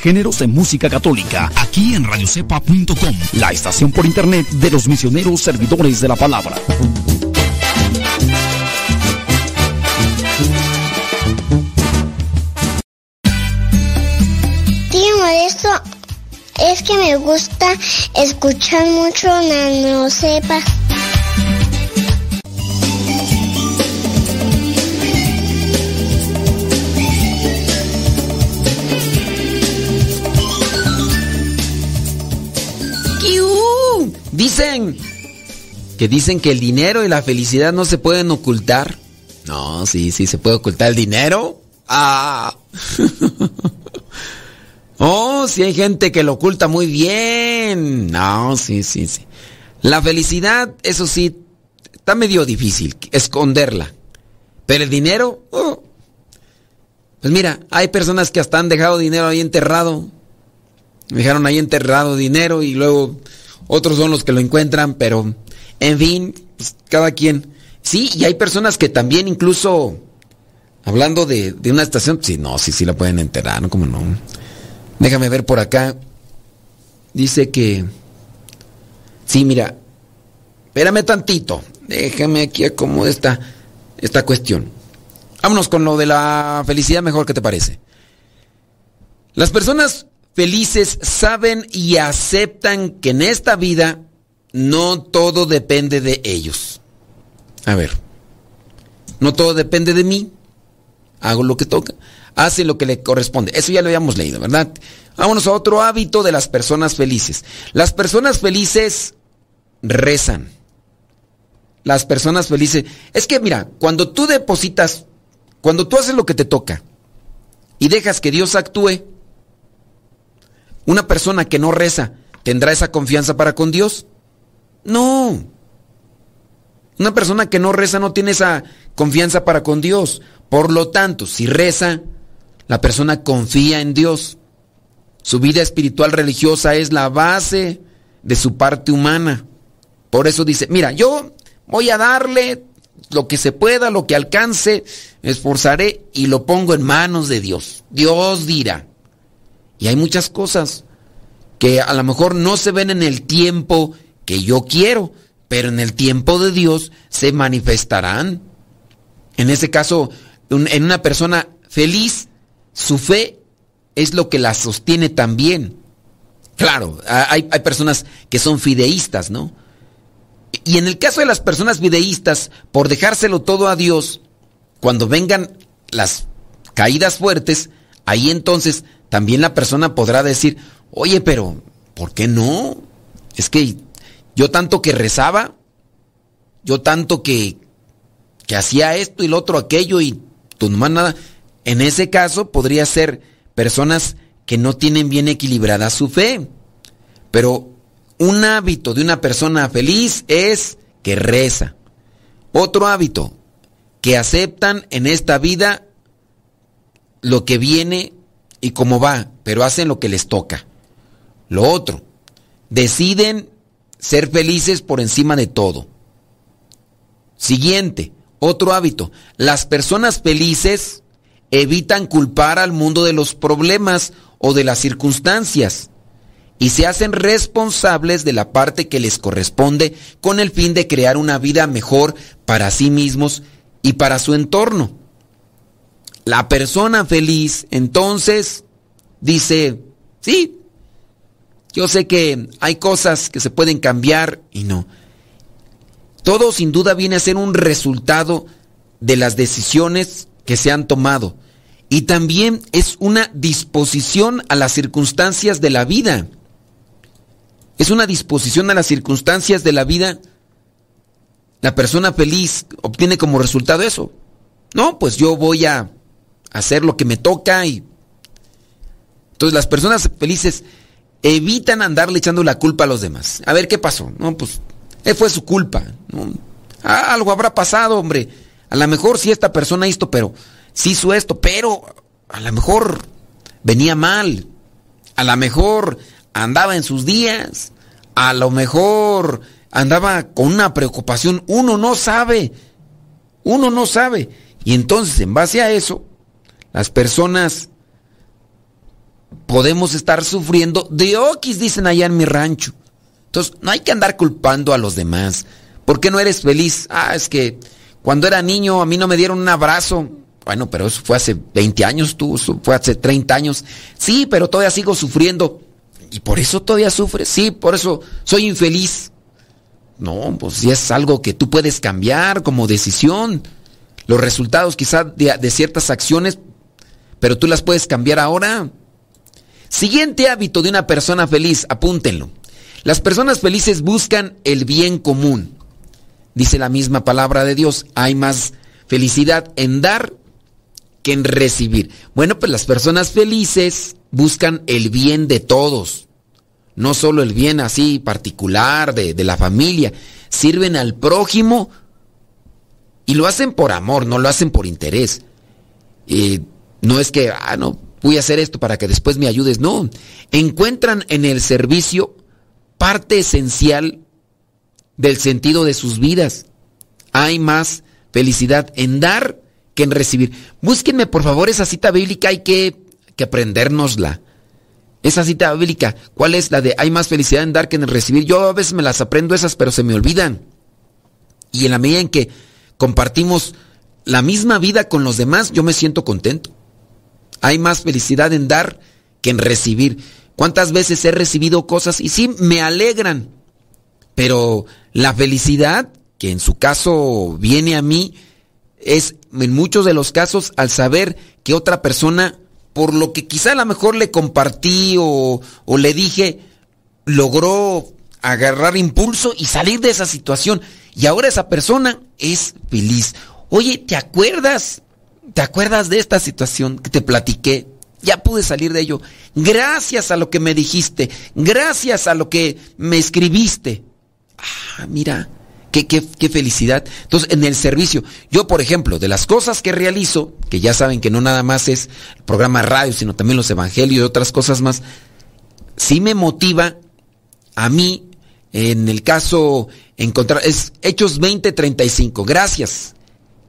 Géneros de música católica aquí en radiocepa.com, la estación por internet de los misioneros servidores de la palabra. Tío esto es que me gusta escuchar mucho Nano Que dicen que el dinero y la felicidad no se pueden ocultar. No, sí, sí se puede ocultar el dinero. Ah. [LAUGHS] oh, sí hay gente que lo oculta muy bien. No, sí, sí, sí. La felicidad, eso sí, está medio difícil esconderla. Pero el dinero, oh. pues mira, hay personas que hasta han dejado dinero ahí enterrado. Dejaron ahí enterrado dinero y luego otros son los que lo encuentran, pero en fin, pues, cada quien. Sí, y hay personas que también incluso, hablando de, de una estación, sí, no, sí, sí la pueden enterar, ¿no? Como no. Déjame ver por acá. Dice que... Sí, mira, espérame tantito. Déjame aquí acomodar esta, esta cuestión. Vámonos con lo de la felicidad mejor, ¿qué te parece? Las personas felices saben y aceptan que en esta vida no todo depende de ellos. A ver, no todo depende de mí. Hago lo que toca. Hace lo que le corresponde. Eso ya lo habíamos leído, ¿verdad? Vámonos a otro hábito de las personas felices. Las personas felices rezan. Las personas felices. Es que mira, cuando tú depositas, cuando tú haces lo que te toca y dejas que Dios actúe, una persona que no reza, ¿tendrá esa confianza para con Dios? No. Una persona que no reza no tiene esa confianza para con Dios. Por lo tanto, si reza, la persona confía en Dios. Su vida espiritual religiosa es la base de su parte humana. Por eso dice, mira, yo voy a darle lo que se pueda, lo que alcance, me esforzaré y lo pongo en manos de Dios. Dios dirá. Y hay muchas cosas que a lo mejor no se ven en el tiempo que yo quiero, pero en el tiempo de Dios se manifestarán. En ese caso, en una persona feliz, su fe es lo que la sostiene también. Claro, hay, hay personas que son fideístas, ¿no? Y en el caso de las personas fideístas, por dejárselo todo a Dios, cuando vengan las caídas fuertes, ahí entonces también la persona podrá decir, oye, pero ¿por qué no? Es que yo tanto que rezaba, yo tanto que, que hacía esto y lo otro, aquello y tu nomás nada. En ese caso podría ser personas que no tienen bien equilibrada su fe. Pero un hábito de una persona feliz es que reza. Otro hábito, que aceptan en esta vida lo que viene y cómo va, pero hacen lo que les toca. Lo otro, deciden ser felices por encima de todo. Siguiente, otro hábito. Las personas felices evitan culpar al mundo de los problemas o de las circunstancias y se hacen responsables de la parte que les corresponde con el fin de crear una vida mejor para sí mismos y para su entorno. La persona feliz entonces dice, sí, yo sé que hay cosas que se pueden cambiar y no. Todo sin duda viene a ser un resultado de las decisiones que se han tomado. Y también es una disposición a las circunstancias de la vida. Es una disposición a las circunstancias de la vida. La persona feliz obtiene como resultado eso. No, pues yo voy a hacer lo que me toca y... Entonces las personas felices evitan andarle echando la culpa a los demás. A ver qué pasó. No, pues eh, fue su culpa. Ah, algo habrá pasado, hombre. A lo mejor sí esta persona hizo, pero sí hizo esto, pero a lo mejor venía mal. A lo mejor andaba en sus días. A lo mejor andaba con una preocupación. Uno no sabe. Uno no sabe. Y entonces, en base a eso, las personas podemos estar sufriendo de oquis, dicen allá en mi rancho. Entonces, no hay que andar culpando a los demás. ¿Por qué no eres feliz? Ah, es que cuando era niño a mí no me dieron un abrazo. Bueno, pero eso fue hace 20 años, tú, eso fue hace 30 años. Sí, pero todavía sigo sufriendo. ¿Y por eso todavía sufres? Sí, por eso soy infeliz. No, pues si es algo que tú puedes cambiar como decisión. Los resultados quizá de, de ciertas acciones, pero tú las puedes cambiar ahora. Siguiente hábito de una persona feliz, apúntenlo. Las personas felices buscan el bien común. Dice la misma palabra de Dios, hay más felicidad en dar que en recibir. Bueno, pues las personas felices buscan el bien de todos, no solo el bien así particular de, de la familia, sirven al prójimo y lo hacen por amor, no lo hacen por interés. Y no es que, ah, no, voy a hacer esto para que después me ayudes, no, encuentran en el servicio parte esencial del sentido de sus vidas. Hay más felicidad en dar que en recibir. Búsquenme por favor esa cita bíblica, hay que, que aprendérnosla. Esa cita bíblica, ¿cuál es la de hay más felicidad en dar que en recibir? Yo a veces me las aprendo esas, pero se me olvidan. Y en la medida en que compartimos la misma vida con los demás, yo me siento contento. Hay más felicidad en dar que en recibir. ¿Cuántas veces he recibido cosas y sí me alegran? Pero la felicidad, que en su caso viene a mí, es en muchos de los casos al saber que otra persona, por lo que quizá a lo mejor le compartí o, o le dije, logró agarrar impulso y salir de esa situación. Y ahora esa persona es feliz. Oye, ¿te acuerdas? ¿Te acuerdas de esta situación que te platiqué? Ya pude salir de ello. Gracias a lo que me dijiste. Gracias a lo que me escribiste. Ah, mira, qué, qué, qué, felicidad. Entonces, en el servicio, yo, por ejemplo, de las cosas que realizo, que ya saben que no nada más es el programa radio, sino también los evangelios y otras cosas más, sí me motiva a mí, en el caso, encontrar, es Hechos 20:35. Gracias.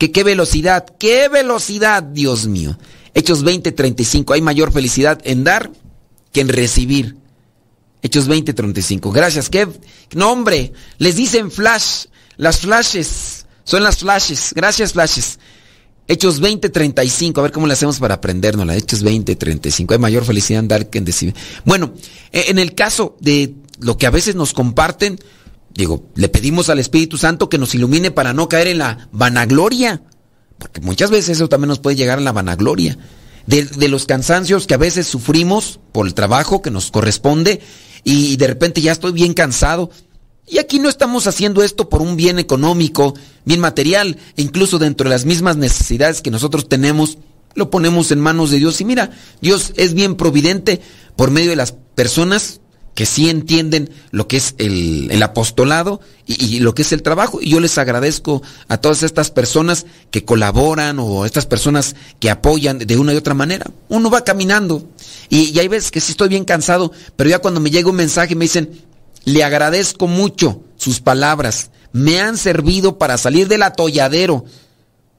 Qué velocidad, qué velocidad, Dios mío. Hechos 20:35. Hay mayor felicidad en dar que en recibir. Hechos 20:35. Gracias. ¿Qué nombre? Les dicen flash. Las flashes. Son las flashes. Gracias, flashes. Hechos 20:35. A ver cómo le hacemos para aprendernos. Hechos 20:35. Hay mayor felicidad en dar que en recibir. Bueno, en el caso de lo que a veces nos comparten, digo, le pedimos al Espíritu Santo que nos ilumine para no caer en la vanagloria. Porque muchas veces eso también nos puede llegar a la vanagloria. De, de, los cansancios que a veces sufrimos por el trabajo que nos corresponde y de repente ya estoy bien cansado. Y aquí no estamos haciendo esto por un bien económico, bien material, e incluso dentro de las mismas necesidades que nosotros tenemos, lo ponemos en manos de Dios. Y mira, Dios es bien providente por medio de las personas que sí entienden lo que es el, apostolado y, y, lo que es el trabajo. Y yo les agradezco a todas estas personas que colaboran o estas personas que apoyan de una y otra manera. Uno va caminando y, y hay veces que sí estoy bien cansado, pero ya cuando me llega un mensaje me dicen, le agradezco mucho sus palabras, me han servido para salir del atolladero.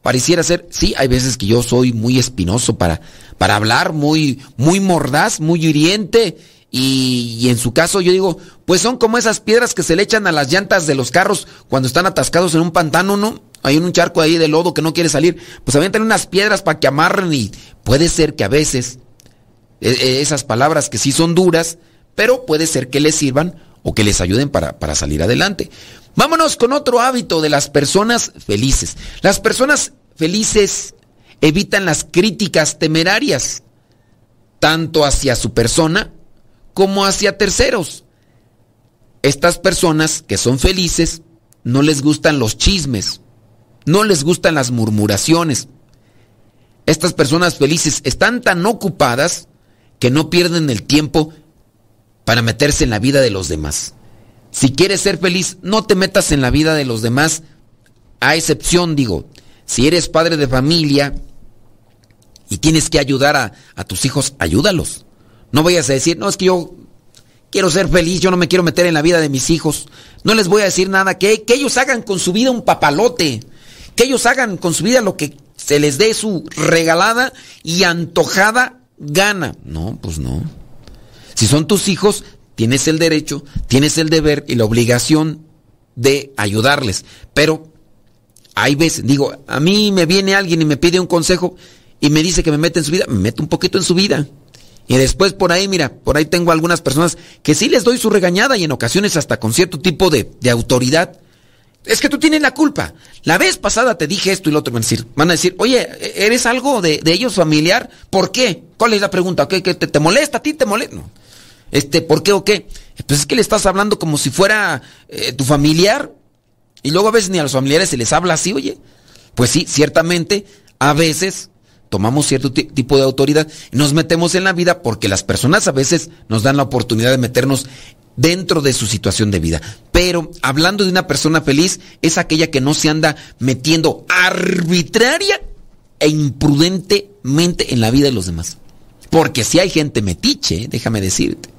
Pareciera ser, sí, hay veces que yo soy muy espinoso para, para hablar, muy, muy mordaz, muy hiriente y, en su caso yo digo, pues son como esas piedras que se le echan a las llantas de los carros cuando están atascados en un pantano, ¿no? Hay un charco ahí de lodo que no quiere salir. Pues avientan unas piedras para que amarren y puede ser que a veces eh, esas palabras que sí son duras, pero puede ser que les sirvan o que les ayuden para, para salir adelante. Vámonos con otro hábito de las personas felices. Las personas felices evitan las críticas temerarias, tanto hacia su persona, como hacia terceros. Estas personas que son felices no les gustan los chismes, no les gustan las murmuraciones. Estas personas felices están tan ocupadas que no pierden el tiempo para meterse en la vida de los demás. Si quieres ser feliz, no te metas en la vida de los demás, a excepción, digo, si eres padre de familia y tienes que ayudar a, a tus hijos, ayúdalos. No vayas a decir, no, es que yo quiero ser feliz, yo no me quiero meter en la vida de mis hijos. No les voy a decir nada, que, que ellos hagan con su vida un papalote. Que ellos hagan con su vida lo que se les dé su regalada y antojada gana. No, pues no. Si son tus hijos, tienes el derecho, tienes el deber y la obligación de ayudarles. Pero hay veces, digo, a mí me viene alguien y me pide un consejo y me dice que me mete en su vida, me meto un poquito en su vida. Y después por ahí, mira, por ahí tengo algunas personas que sí les doy su regañada y en ocasiones hasta con cierto tipo de, de autoridad. Es que tú tienes la culpa. La vez pasada te dije esto y lo otro. Van a decir, van a decir oye, ¿eres algo de, de ellos familiar? ¿Por qué? ¿Cuál es la pregunta? ¿Qué, qué te, te, molesta a ti? ¿Te molesta? Este, ¿por qué o qué? Pues es que le estás hablando como si fuera eh, tu familiar. Y luego a veces ni a los familiares se les habla así, oye. Pues sí, ciertamente, a veces tomamos cierto tipo de autoridad nos metemos en la vida porque las personas a veces nos dan la oportunidad de meternos dentro de su situación de vida. Pero hablando de una persona feliz, es aquella que no se anda metiendo arbitraria e imprudentemente en la vida de los demás. Porque si hay gente metiche, déjame decirte.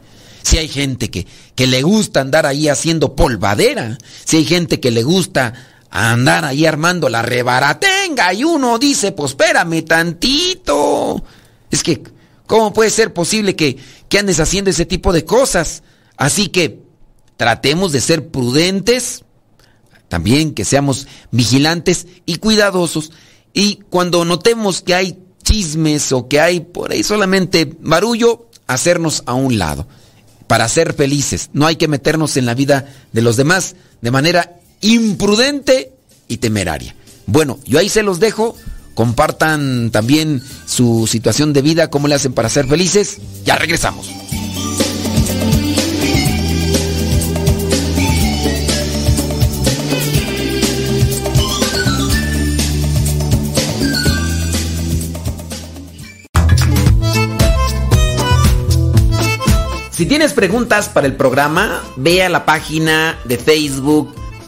Si hay gente que, que le gusta andar ahí haciendo polvadera. Si hay gente que le gusta andar ahí armando la rebaratenga y uno dice, pues espérame tantito. Es que, ¿cómo puede ser posible que, que andes haciendo ese tipo de cosas? Así que tratemos de ser prudentes, también que seamos vigilantes y cuidadosos. Y cuando notemos que hay chismes o que hay por ahí solamente barullo, hacernos a un lado. Para ser felices, no hay que meternos en la vida de los demás de manera imprudente y temeraria. Bueno, yo ahí se los dejo. Compartan también su situación de vida, cómo le hacen para ser felices. Ya regresamos. Si tienes preguntas para el programa, ve a la página de Facebook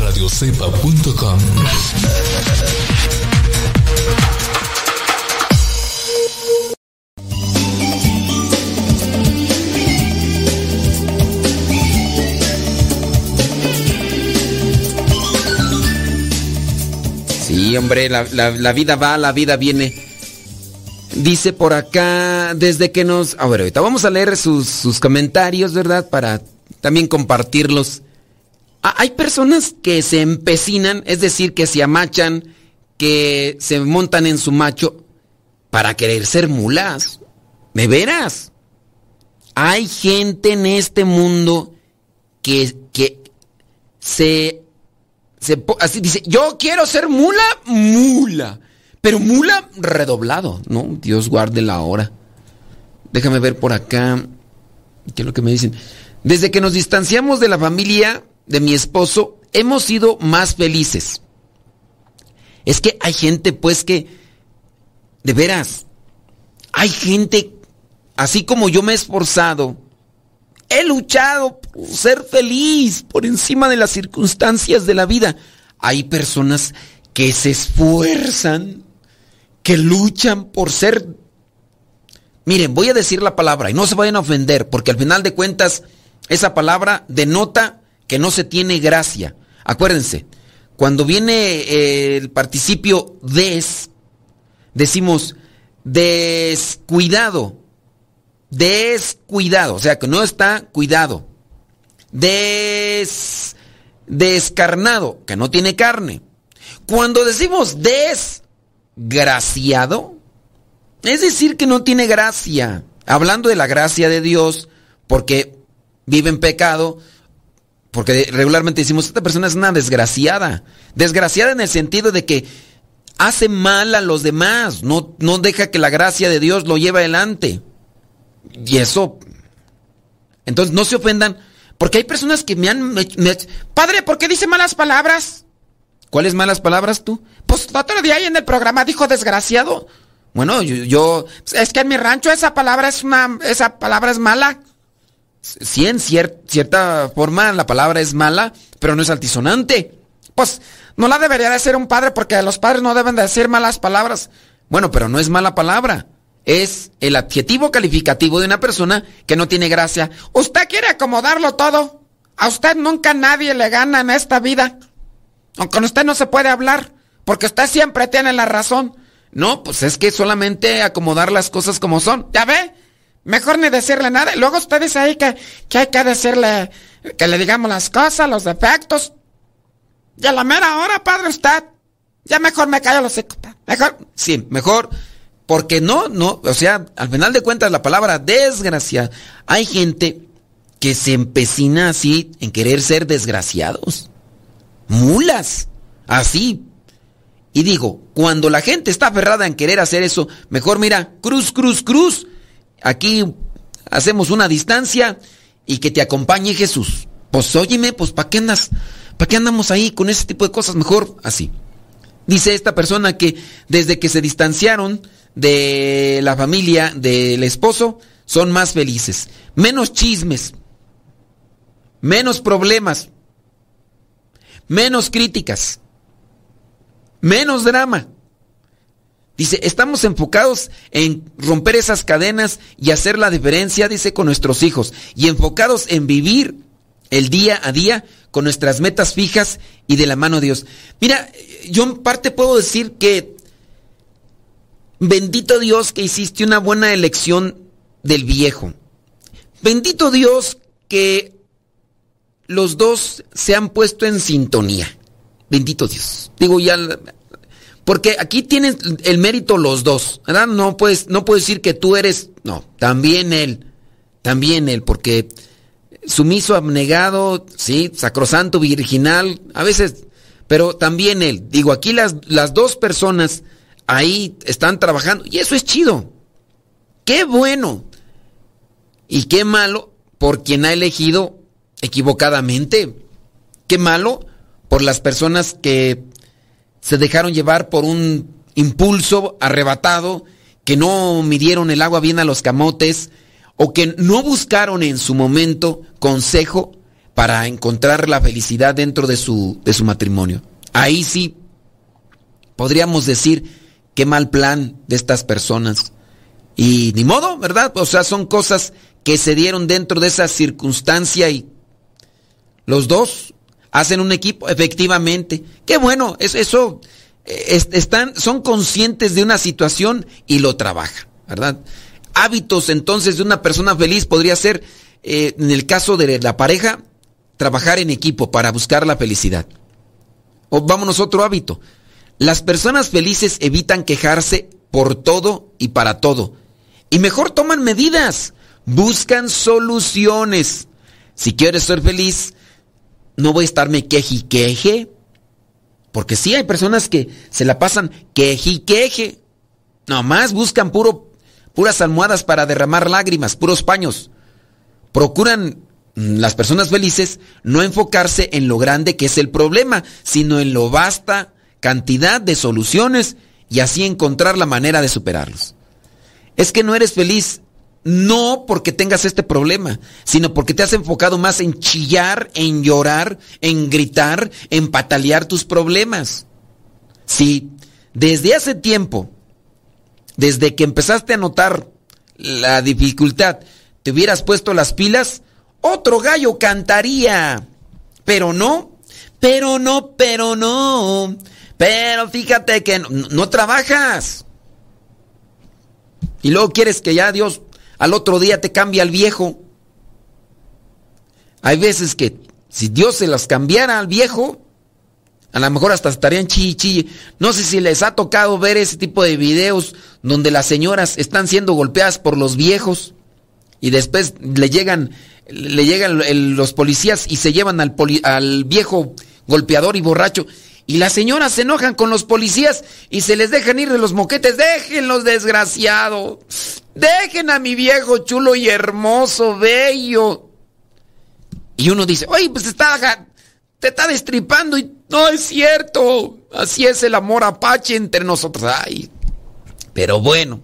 radiocepa.com Sí, hombre, la, la, vida va, la vida viene. Dice por acá, desde que nos... A ver, ahorita vamos a leer sus, sus comentarios, ¿verdad? Para también compartirlos. Ah, hay personas que se empecinan, es decir, que se amachan, que se montan en su macho para querer ser mulas. ¿Me verás? Hay gente en este mundo que, que se, se... Así dice, yo quiero ser mula, mula. Pero mula redoblado, ¿no? Dios guarde la hora. Déjame ver por acá. ¿Qué es lo que me dicen? Desde que nos distanciamos de la familia de mi esposo, hemos sido más felices. Es que hay gente, pues, que, de veras, hay gente, así como yo me he esforzado, he luchado por ser feliz por encima de las circunstancias de la vida. Hay personas que se esfuerzan, que luchan por ser... Miren, voy a decir la palabra y no se vayan a ofender, porque al final de cuentas esa palabra denota que no se tiene gracia. Acuérdense, cuando viene el participio des, decimos descuidado, descuidado, o sea que no está cuidado. Des, descarnado, que no tiene carne. Cuando decimos desgraciado, es decir que no tiene gracia. Hablando de la gracia de Dios, porque vive en pecado, porque regularmente decimos, esta persona es una desgraciada. Desgraciada en el sentido de que hace mal a los demás, no, no deja que la gracia de Dios lo lleve adelante. Y eso... Entonces no se ofendan, porque hay personas que me han... Padre, ¿por qué dice malas palabras? ¿Cuáles malas palabras tú? Pues otro día ahí en el programa dijo desgraciado. Bueno, yo, es que en mi rancho esa palabra es una esa palabra es mala. Sí, en cierta forma la palabra es mala, pero no es altisonante. Pues no la debería decir un padre porque los padres no deben de decir malas palabras. Bueno, pero no es mala palabra. Es el adjetivo calificativo de una persona que no tiene gracia. Usted quiere acomodarlo todo. A usted nunca nadie le gana en esta vida. Con usted no se puede hablar, porque usted siempre tiene la razón. No, pues es que solamente acomodar las cosas como son. ¿Ya ve? Mejor ni decirle nada. Luego usted dice ahí que, que hay que decirle, que le digamos las cosas, los defectos. Y a la mera hora, padre, usted. Ya mejor me callo los secos. Mejor. Sí, mejor. Porque no, no, o sea, al final de cuentas la palabra desgracia. Hay gente que se empecina así en querer ser desgraciados mulas. Así. Y digo, cuando la gente está aferrada en querer hacer eso, mejor mira, cruz, cruz, cruz. Aquí hacemos una distancia y que te acompañe Jesús. Pues óyeme, pues ¿para qué andas? ¿Para qué andamos ahí con ese tipo de cosas? Mejor así. Dice esta persona que desde que se distanciaron de la familia del esposo, son más felices. Menos chismes. Menos problemas menos críticas, menos drama. Dice, estamos enfocados en romper esas cadenas y hacer la diferencia, dice, con nuestros hijos. Y enfocados en vivir el día a día con nuestras metas fijas y de la mano de Dios. Mira, yo en parte puedo decir que bendito Dios que hiciste una buena elección del viejo. Bendito Dios que los dos se han puesto en sintonía. Bendito Dios. Digo ya, porque aquí tienen el mérito los dos, ¿verdad? No puedes, no puedes decir que tú eres, no, también él, también él, porque sumiso, abnegado, sí, sacrosanto, virginal, a veces, pero también él. Digo, aquí las, las dos personas ahí están trabajando y eso es chido. Qué bueno y qué malo por quien ha elegido equivocadamente. Qué malo por las personas que se dejaron llevar por un impulso arrebatado, que no midieron el agua bien a los camotes o que no buscaron en su momento consejo para encontrar la felicidad dentro de su, de su matrimonio. Ahí sí podríamos decir qué mal plan de estas personas. Y ni modo, ¿verdad? O sea, son cosas que se dieron dentro de esa circunstancia y los dos hacen un equipo, efectivamente. Qué bueno, eso, eh, están, son conscientes de una situación y lo trabajan, ¿verdad? Hábitos entonces de una persona feliz podría ser, eh, en el caso de la pareja, trabajar en equipo para buscar la felicidad. O vámonos otro hábito. Las personas felices evitan quejarse por todo y para todo. Y mejor toman medidas, buscan soluciones. Si quieres ser feliz, no voy a estarme queje queje. Porque sí hay personas que se la pasan queje y queje. Nomás buscan puro, puras almohadas para derramar lágrimas, puros paños. Procuran mm, las personas felices no enfocarse en lo grande que es el problema, sino en lo vasta cantidad de soluciones y así encontrar la manera de superarlos. Es que no eres feliz no porque tengas este problema, sino porque te has enfocado más en chillar, en llorar, en gritar, en patalear tus problemas. Si desde hace tiempo, desde que empezaste a notar la dificultad, te hubieras puesto las pilas, otro gallo cantaría. Pero no, pero no, pero no. Pero fíjate que no, no trabajas. Y luego quieres que ya Dios al otro día te cambia el viejo. Hay veces que si Dios se las cambiara al viejo, a lo mejor hasta estarían chi No sé si les ha tocado ver ese tipo de videos donde las señoras están siendo golpeadas por los viejos. y después le llegan, le llegan los policías y se llevan al, al viejo golpeador y borracho. Y las señoras se enojan con los policías y se les dejan ir de los moquetes. Déjenlos, desgraciado. Dejen a mi viejo chulo y hermoso, bello. Y uno dice, oye, pues está, te está destripando y no es cierto. Así es el amor apache entre nosotros. Ay, pero bueno,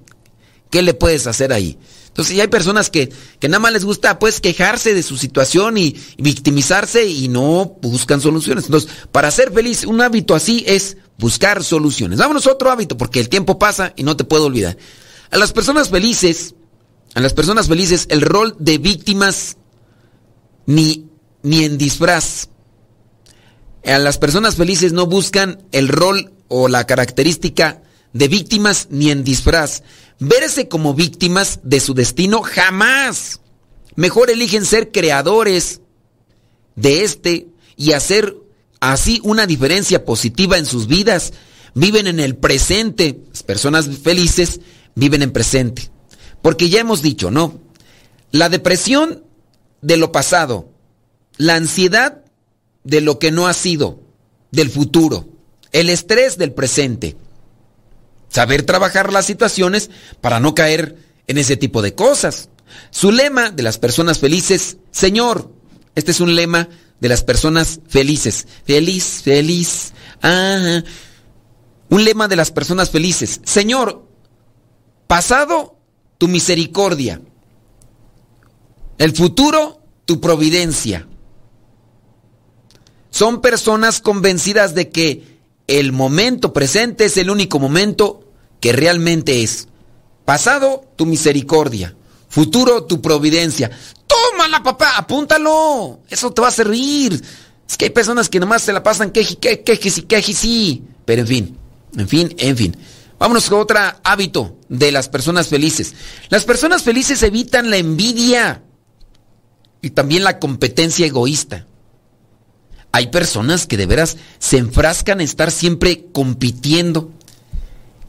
¿qué le puedes hacer ahí? Entonces, ya hay personas que, que nada más les gusta pues quejarse de su situación y, victimizarse y no buscan soluciones. Entonces, para ser feliz, un hábito así es buscar soluciones. Vámonos a otro hábito porque el tiempo pasa y no te puedo olvidar. A las personas felices, a las personas felices, el rol de víctimas ni, ni en disfraz. A las personas felices no buscan el rol o la característica de víctimas ni en disfraz verse como víctimas de su destino jamás. Mejor eligen ser creadores de este y hacer así una diferencia positiva en sus vidas. Viven en el presente. Las personas felices viven en presente. Porque ya hemos dicho, ¿no? La depresión de lo pasado, la ansiedad de lo que no ha sido, del futuro, el estrés del presente saber trabajar las situaciones para no caer en ese tipo de cosas. Su lema de las personas felices, Señor, este es un lema de las personas felices. Feliz, feliz. Ah, un lema de las personas felices. Señor, pasado, tu misericordia. El futuro, tu providencia. Son personas convencidas de que el momento presente es el único momento que realmente es. Pasado, tu misericordia. Futuro, tu providencia. Tómala, papá, apúntalo. Eso te va a servir. Es que hay personas que nomás se la pasan queji, quejes y quejes, sí. Pero en fin, en fin, en fin. Vámonos con otro hábito de las personas felices. Las personas felices evitan la envidia y también la competencia egoísta. Hay personas que de veras se enfrascan en estar siempre compitiendo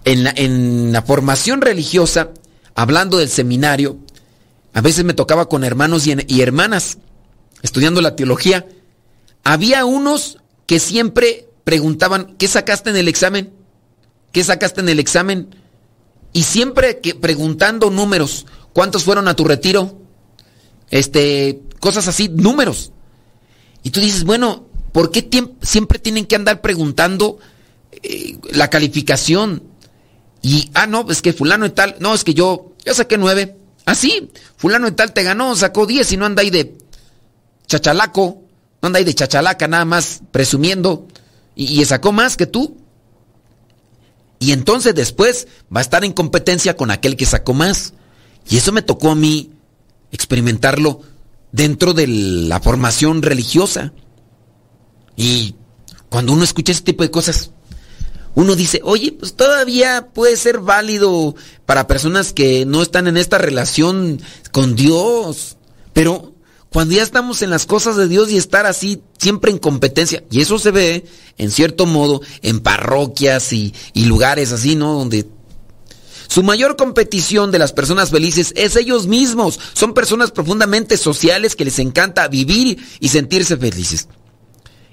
en la, formación religiosa, hablando del seminario, a veces me tocaba con hermanos y, y hermanas estudiando la teología. Había unos que siempre preguntaban, ¿qué sacaste en el examen? ¿Qué sacaste en el examen? Y siempre que preguntando números, ¿cuántos fueron a tu retiro? Este, cosas así, números. Y tú dices, bueno, ¿por qué siempre tienen que andar preguntando eh, la calificación? Y, ah, no, es que fulano y tal, no, es que yo, yo saqué nueve. Ah, sí, fulano y tal te ganó, sacó diez y no anda ahí de chachalaco, no anda ahí de chachalaca nada más presumiendo y, y sacó más que tú. Y entonces después va a estar en competencia con aquel que sacó más. Y eso me tocó a mí experimentarlo dentro de la formación religiosa. Y cuando uno escucha ese tipo de cosas, uno dice, oye, pues todavía puede ser válido para personas que no están en esta relación con Dios. Pero cuando ya estamos en las cosas de Dios y estar así siempre en competencia, y eso se ve en cierto modo en parroquias y, lugares así, ¿no? Donde su mayor competición de las personas felices es ellos mismos. Son personas profundamente sociales que les encanta vivir y sentirse felices.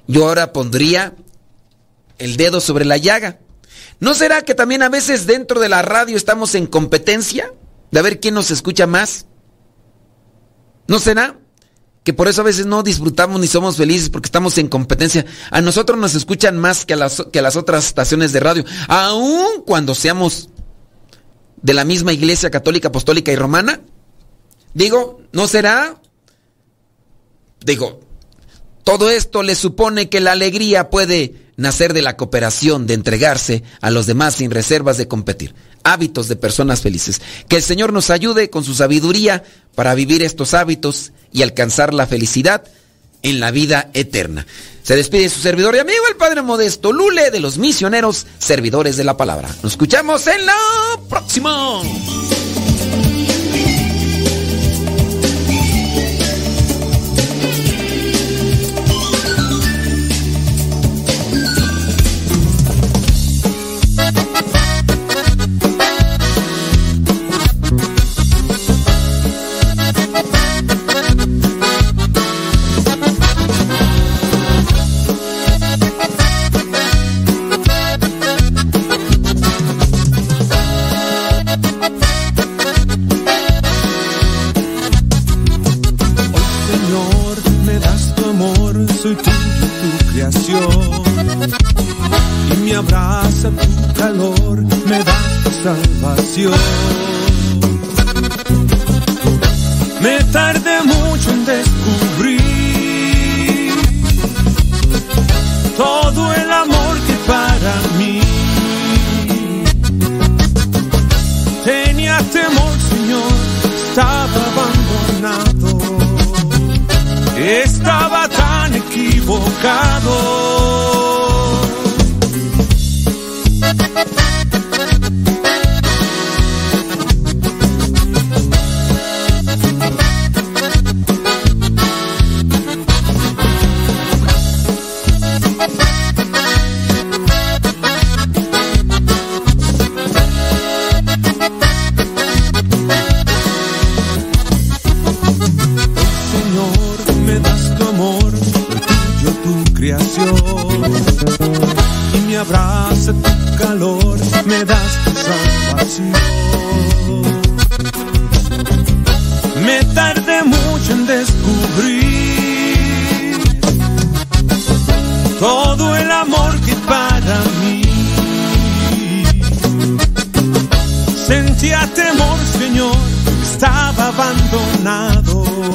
Yo ahora pondría el dedo sobre la llaga. ¿No será que también a veces dentro de la radio estamos en competencia de ver quién nos escucha más? ¿No será? Que por eso a veces no disfrutamos ni somos felices porque estamos en competencia. A nosotros nos escuchan más que a las, que a las otras estaciones de radio. Aun cuando seamos de la misma iglesia católica, apostólica y romana. Digo, ¿no será? Digo, todo esto le supone que la alegría puede nacer de la cooperación, de entregarse a los demás sin reservas de competir. Hábitos de personas felices. Que el Señor nos ayude con su sabiduría para vivir estos hábitos y alcanzar la felicidad en la vida eterna. Se despide su servidor y amigo el Padre Modesto Lule de los misioneros servidores de la palabra. Nos escuchamos en la próxima.